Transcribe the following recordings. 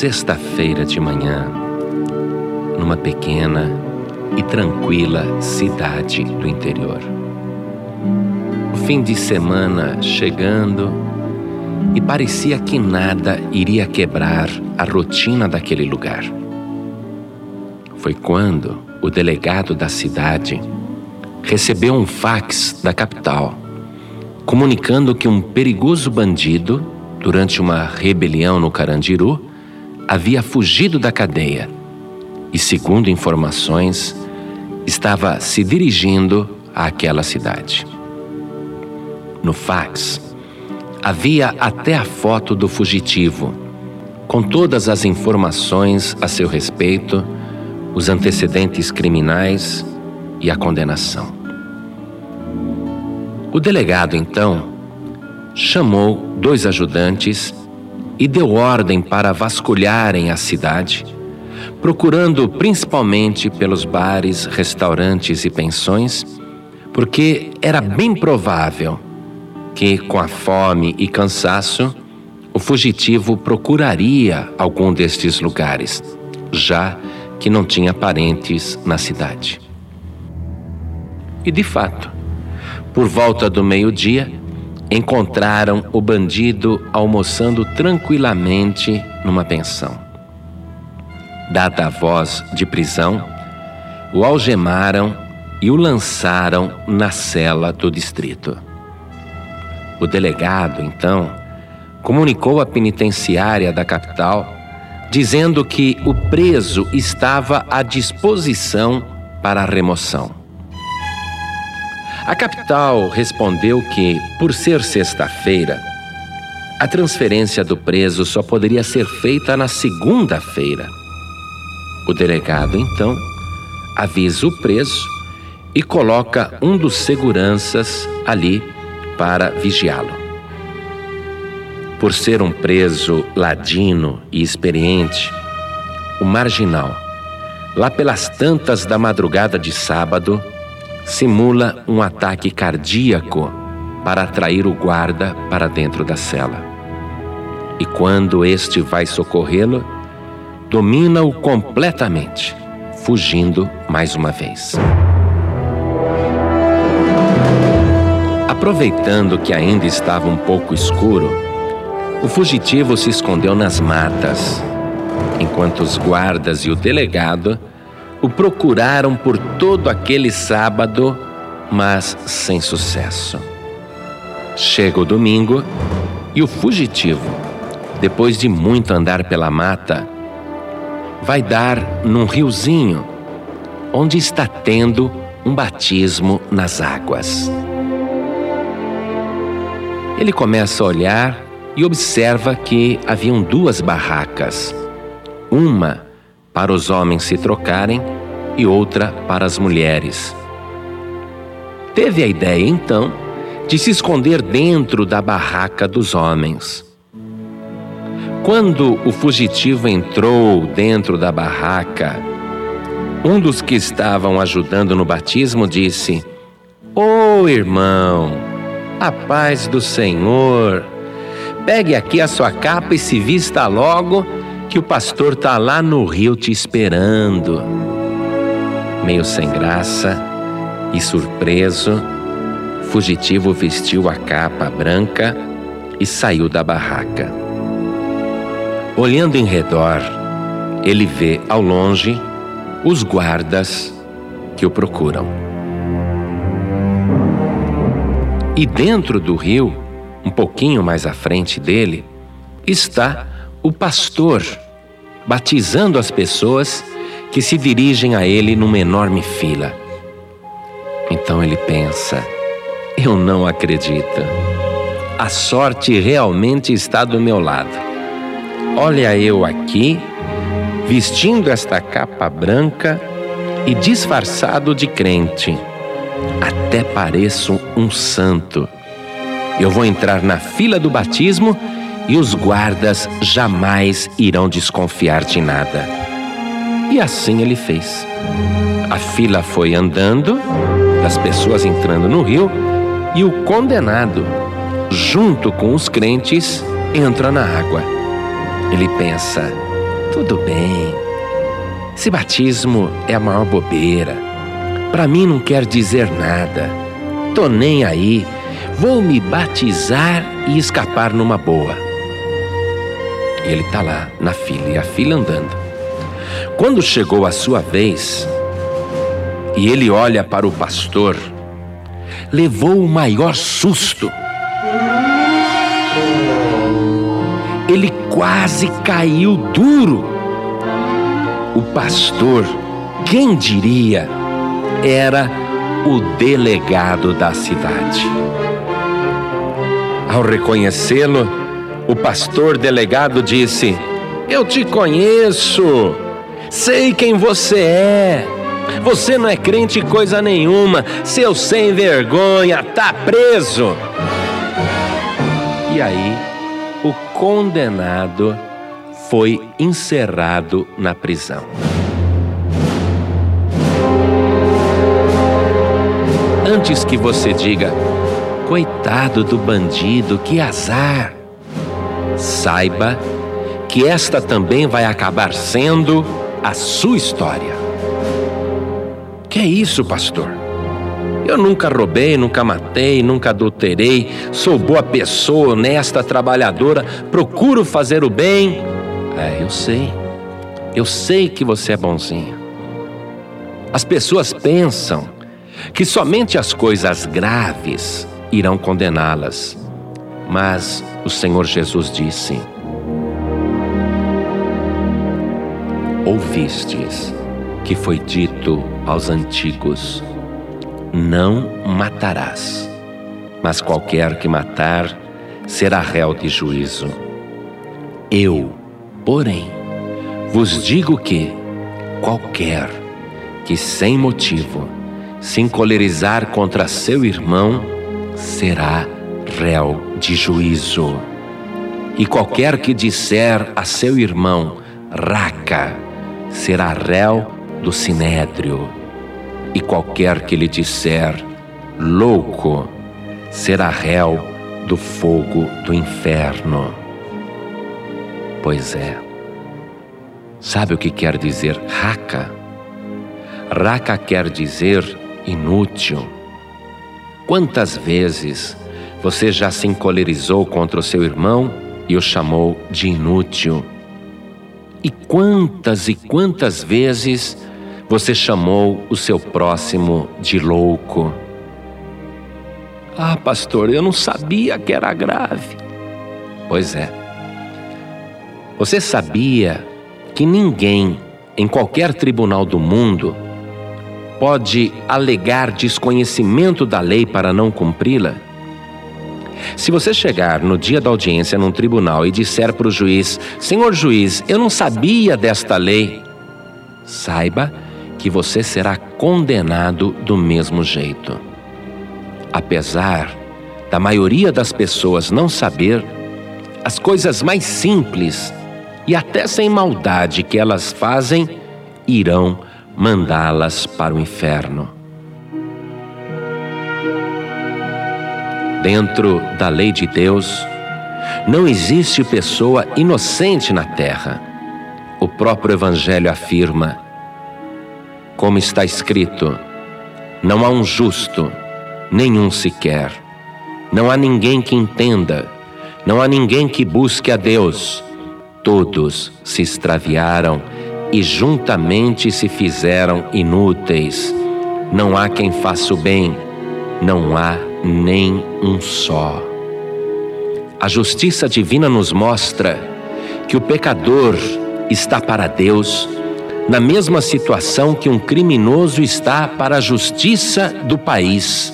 sexta-feira de manhã, numa pequena e tranquila cidade do interior. O fim de semana chegando e parecia que nada iria quebrar a rotina daquele lugar. Foi quando o delegado da cidade recebeu um fax da capital comunicando que um perigoso bandido, durante uma rebelião no Carandiru, havia fugido da cadeia e, segundo informações, estava se dirigindo àquela cidade. No fax, havia até a foto do fugitivo, com todas as informações a seu respeito, os antecedentes criminais e a condenação. O delegado, então, chamou dois ajudantes e deu ordem para vasculharem a cidade, procurando principalmente pelos bares, restaurantes e pensões, porque era bem provável que, com a fome e cansaço, o fugitivo procuraria algum destes lugares, já que não tinha parentes na cidade. E de fato, por volta do meio-dia, encontraram o bandido almoçando tranquilamente numa pensão. Dada a voz de prisão, o algemaram e o lançaram na cela do distrito. O delegado, então, comunicou à penitenciária da capital, dizendo que o preso estava à disposição para a remoção. A capital respondeu que, por ser sexta-feira, a transferência do preso só poderia ser feita na segunda-feira. O delegado, então, avisa o preso e coloca um dos seguranças ali para vigiá-lo. Por ser um preso ladino e experiente, o marginal, lá pelas tantas da madrugada de sábado, simula um ataque cardíaco para atrair o guarda para dentro da cela. E quando este vai socorrê-lo, domina-o completamente, fugindo mais uma vez. Aproveitando que ainda estava um pouco escuro, o fugitivo se escondeu nas matas, enquanto os guardas e o delegado o procuraram por todo aquele sábado, mas sem sucesso. Chega o domingo e o fugitivo, depois de muito andar pela mata, vai dar num riozinho, onde está tendo um batismo nas águas. Ele começa a olhar e observa que haviam duas barracas. Uma para os homens se trocarem e outra para as mulheres. Teve a ideia, então, de se esconder dentro da barraca dos homens. Quando o fugitivo entrou dentro da barraca, um dos que estavam ajudando no batismo disse: Ô oh, irmão, a paz do Senhor, pegue aqui a sua capa e se vista logo que o pastor tá lá no rio te esperando. Meio sem graça e surpreso, fugitivo vestiu a capa branca e saiu da barraca. Olhando em redor, ele vê ao longe os guardas que o procuram. E dentro do rio, um pouquinho mais à frente dele, está o pastor batizando as pessoas que se dirigem a ele numa enorme fila. Então ele pensa: eu não acredito. A sorte realmente está do meu lado. Olha eu aqui, vestindo esta capa branca e disfarçado de crente. Até pareço um santo. Eu vou entrar na fila do batismo e os guardas jamais irão desconfiar de nada. E assim ele fez. A fila foi andando, as pessoas entrando no rio, e o condenado, junto com os crentes, entra na água. Ele pensa: tudo bem. Esse batismo é a maior bobeira. Para mim não quer dizer nada. Tô nem aí. Vou me batizar e escapar numa boa. Ele tá lá na fila e a fila andando. Quando chegou a sua vez, e ele olha para o pastor, levou o maior susto. Ele quase caiu duro. O pastor, quem diria, era o delegado da cidade. Ao reconhecê-lo, o pastor delegado disse: Eu te conheço, sei quem você é. Você não é crente coisa nenhuma, seu sem vergonha, tá preso. E aí, o condenado foi encerrado na prisão. Antes que você diga, coitado do bandido, que azar, saiba que esta também vai acabar sendo a sua história. Que é isso, pastor? Eu nunca roubei, nunca matei, nunca adulterei, sou boa pessoa, honesta, trabalhadora, procuro fazer o bem. É, eu sei. Eu sei que você é bonzinho. As pessoas pensam que somente as coisas graves irão condená-las. Mas o Senhor Jesus disse: Ouvistes que foi dito aos antigos: Não matarás, mas qualquer que matar será réu de juízo. Eu, porém, vos digo que qualquer que sem motivo se encolerizar contra seu irmão será réu de juízo. E qualquer que disser a seu irmão, raca, será réu do sinédrio. E qualquer que lhe disser, louco, será réu do fogo do inferno. Pois é. Sabe o que quer dizer raca? Raca quer dizer inútil. Quantas vezes você já se encolerizou contra o seu irmão e o chamou de inútil? E quantas e quantas vezes você chamou o seu próximo de louco? Ah, pastor, eu não sabia que era grave. Pois é. Você sabia que ninguém, em qualquer tribunal do mundo, pode alegar desconhecimento da lei para não cumpri-la? Se você chegar no dia da audiência num tribunal e disser para o juiz: Senhor juiz, eu não sabia desta lei, saiba que você será condenado do mesmo jeito. Apesar da maioria das pessoas não saber, as coisas mais simples e até sem maldade que elas fazem irão mandá-las para o inferno. Dentro da lei de Deus, não existe pessoa inocente na terra. O próprio Evangelho afirma, como está escrito: não há um justo, nenhum sequer. Não há ninguém que entenda, não há ninguém que busque a Deus. Todos se extraviaram e juntamente se fizeram inúteis. Não há quem faça o bem, não há nem um só. A justiça divina nos mostra que o pecador está para Deus na mesma situação que um criminoso está para a justiça do país.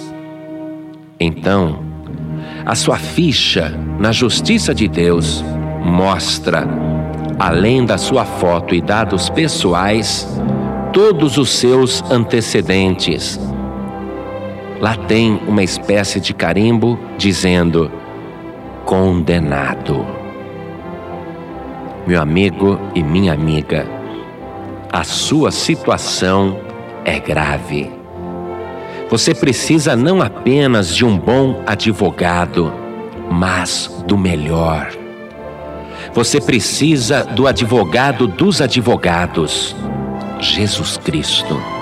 Então, a sua ficha na justiça de Deus mostra além da sua foto e dados pessoais, todos os seus antecedentes. Lá tem uma espécie de carimbo dizendo: condenado. Meu amigo e minha amiga, a sua situação é grave. Você precisa não apenas de um bom advogado, mas do melhor Você precisa do advogado dos advogados, Jesus Cristo.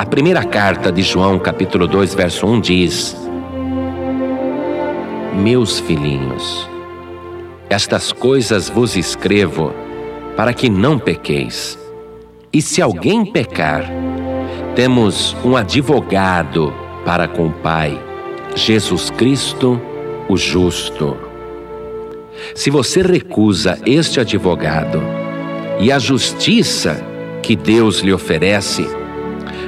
A primeira carta de João, capítulo 2, verso 1 diz: Meus filhinhos, estas coisas vos escrevo para que não pequeis. E se alguém pecar, temos um advogado para com o Pai, Jesus Cristo, o justo. Se você recusa este advogado e a justiça que Deus lhe oferece,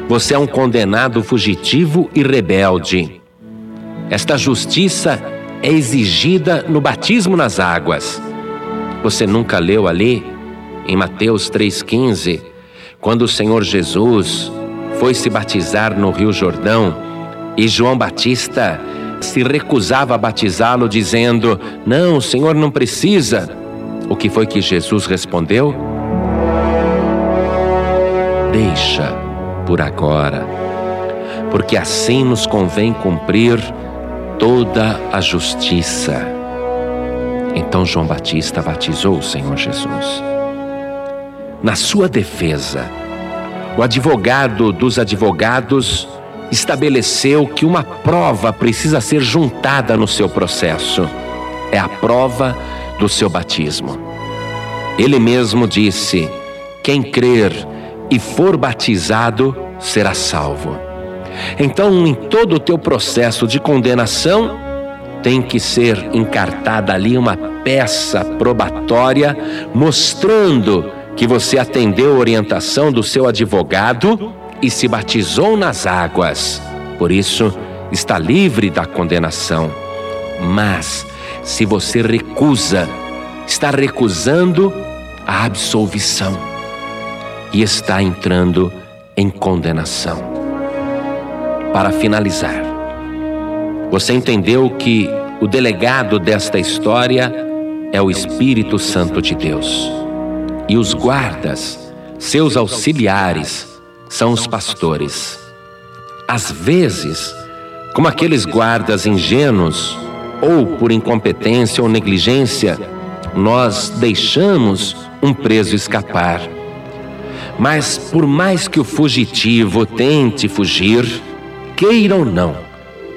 você é um condenado fugitivo e rebelde. Esta justiça é exigida no batismo nas águas. Você nunca leu ali, em Mateus 3,15, quando o Senhor Jesus foi se batizar no Rio Jordão e João Batista se recusava a batizá-lo, dizendo: Não, o Senhor não precisa. O que foi que Jesus respondeu? Deixa por agora, porque assim nos convém cumprir toda a justiça. Então João Batista batizou o Senhor Jesus. Na sua defesa, o advogado dos advogados estabeleceu que uma prova precisa ser juntada no seu processo. É a prova do seu batismo. Ele mesmo disse: quem crer e for batizado será salvo. Então, em todo o teu processo de condenação, tem que ser encartada ali uma peça probatória mostrando que você atendeu a orientação do seu advogado e se batizou nas águas. Por isso, está livre da condenação. Mas, se você recusa, está recusando a absolvição e está entrando em condenação. Para finalizar, você entendeu que o delegado desta história é o Espírito Santo de Deus. E os guardas, seus auxiliares, são os pastores. Às vezes, como aqueles guardas ingênuos, ou por incompetência ou negligência, nós deixamos um preso escapar. Mas por mais que o fugitivo tente fugir, queira ou não,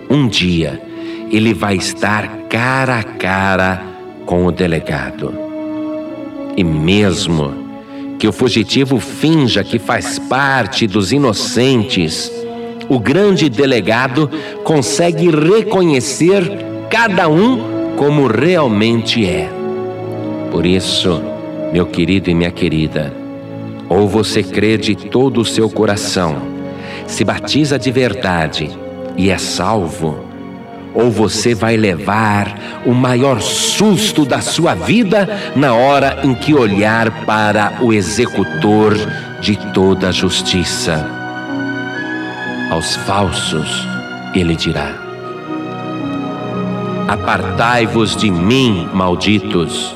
um dia ele vai estar cara a cara com o delegado. E mesmo que o fugitivo finja que faz parte dos inocentes, o grande delegado consegue reconhecer cada um como realmente é. Por isso, meu querido e minha querida, ou você crê de todo o seu coração, se batiza de verdade e é salvo, ou você vai levar o maior susto da sua vida na hora em que olhar para o executor de toda a justiça. Aos falsos, ele dirá: Apartai-vos de mim, malditos,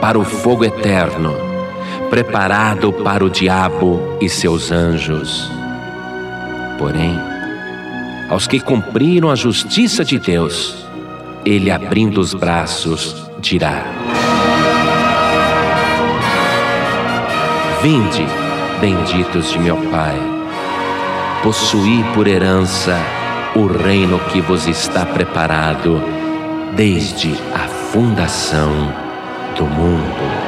para o fogo eterno, preparado para o diabo e seus anjos. Porém, aos que cumpriram a justiça de Deus, ele abrindo os braços dirá: Vinde, benditos de meu Pai, possuí por herança o reino que vos está preparado desde a fundação do mundo.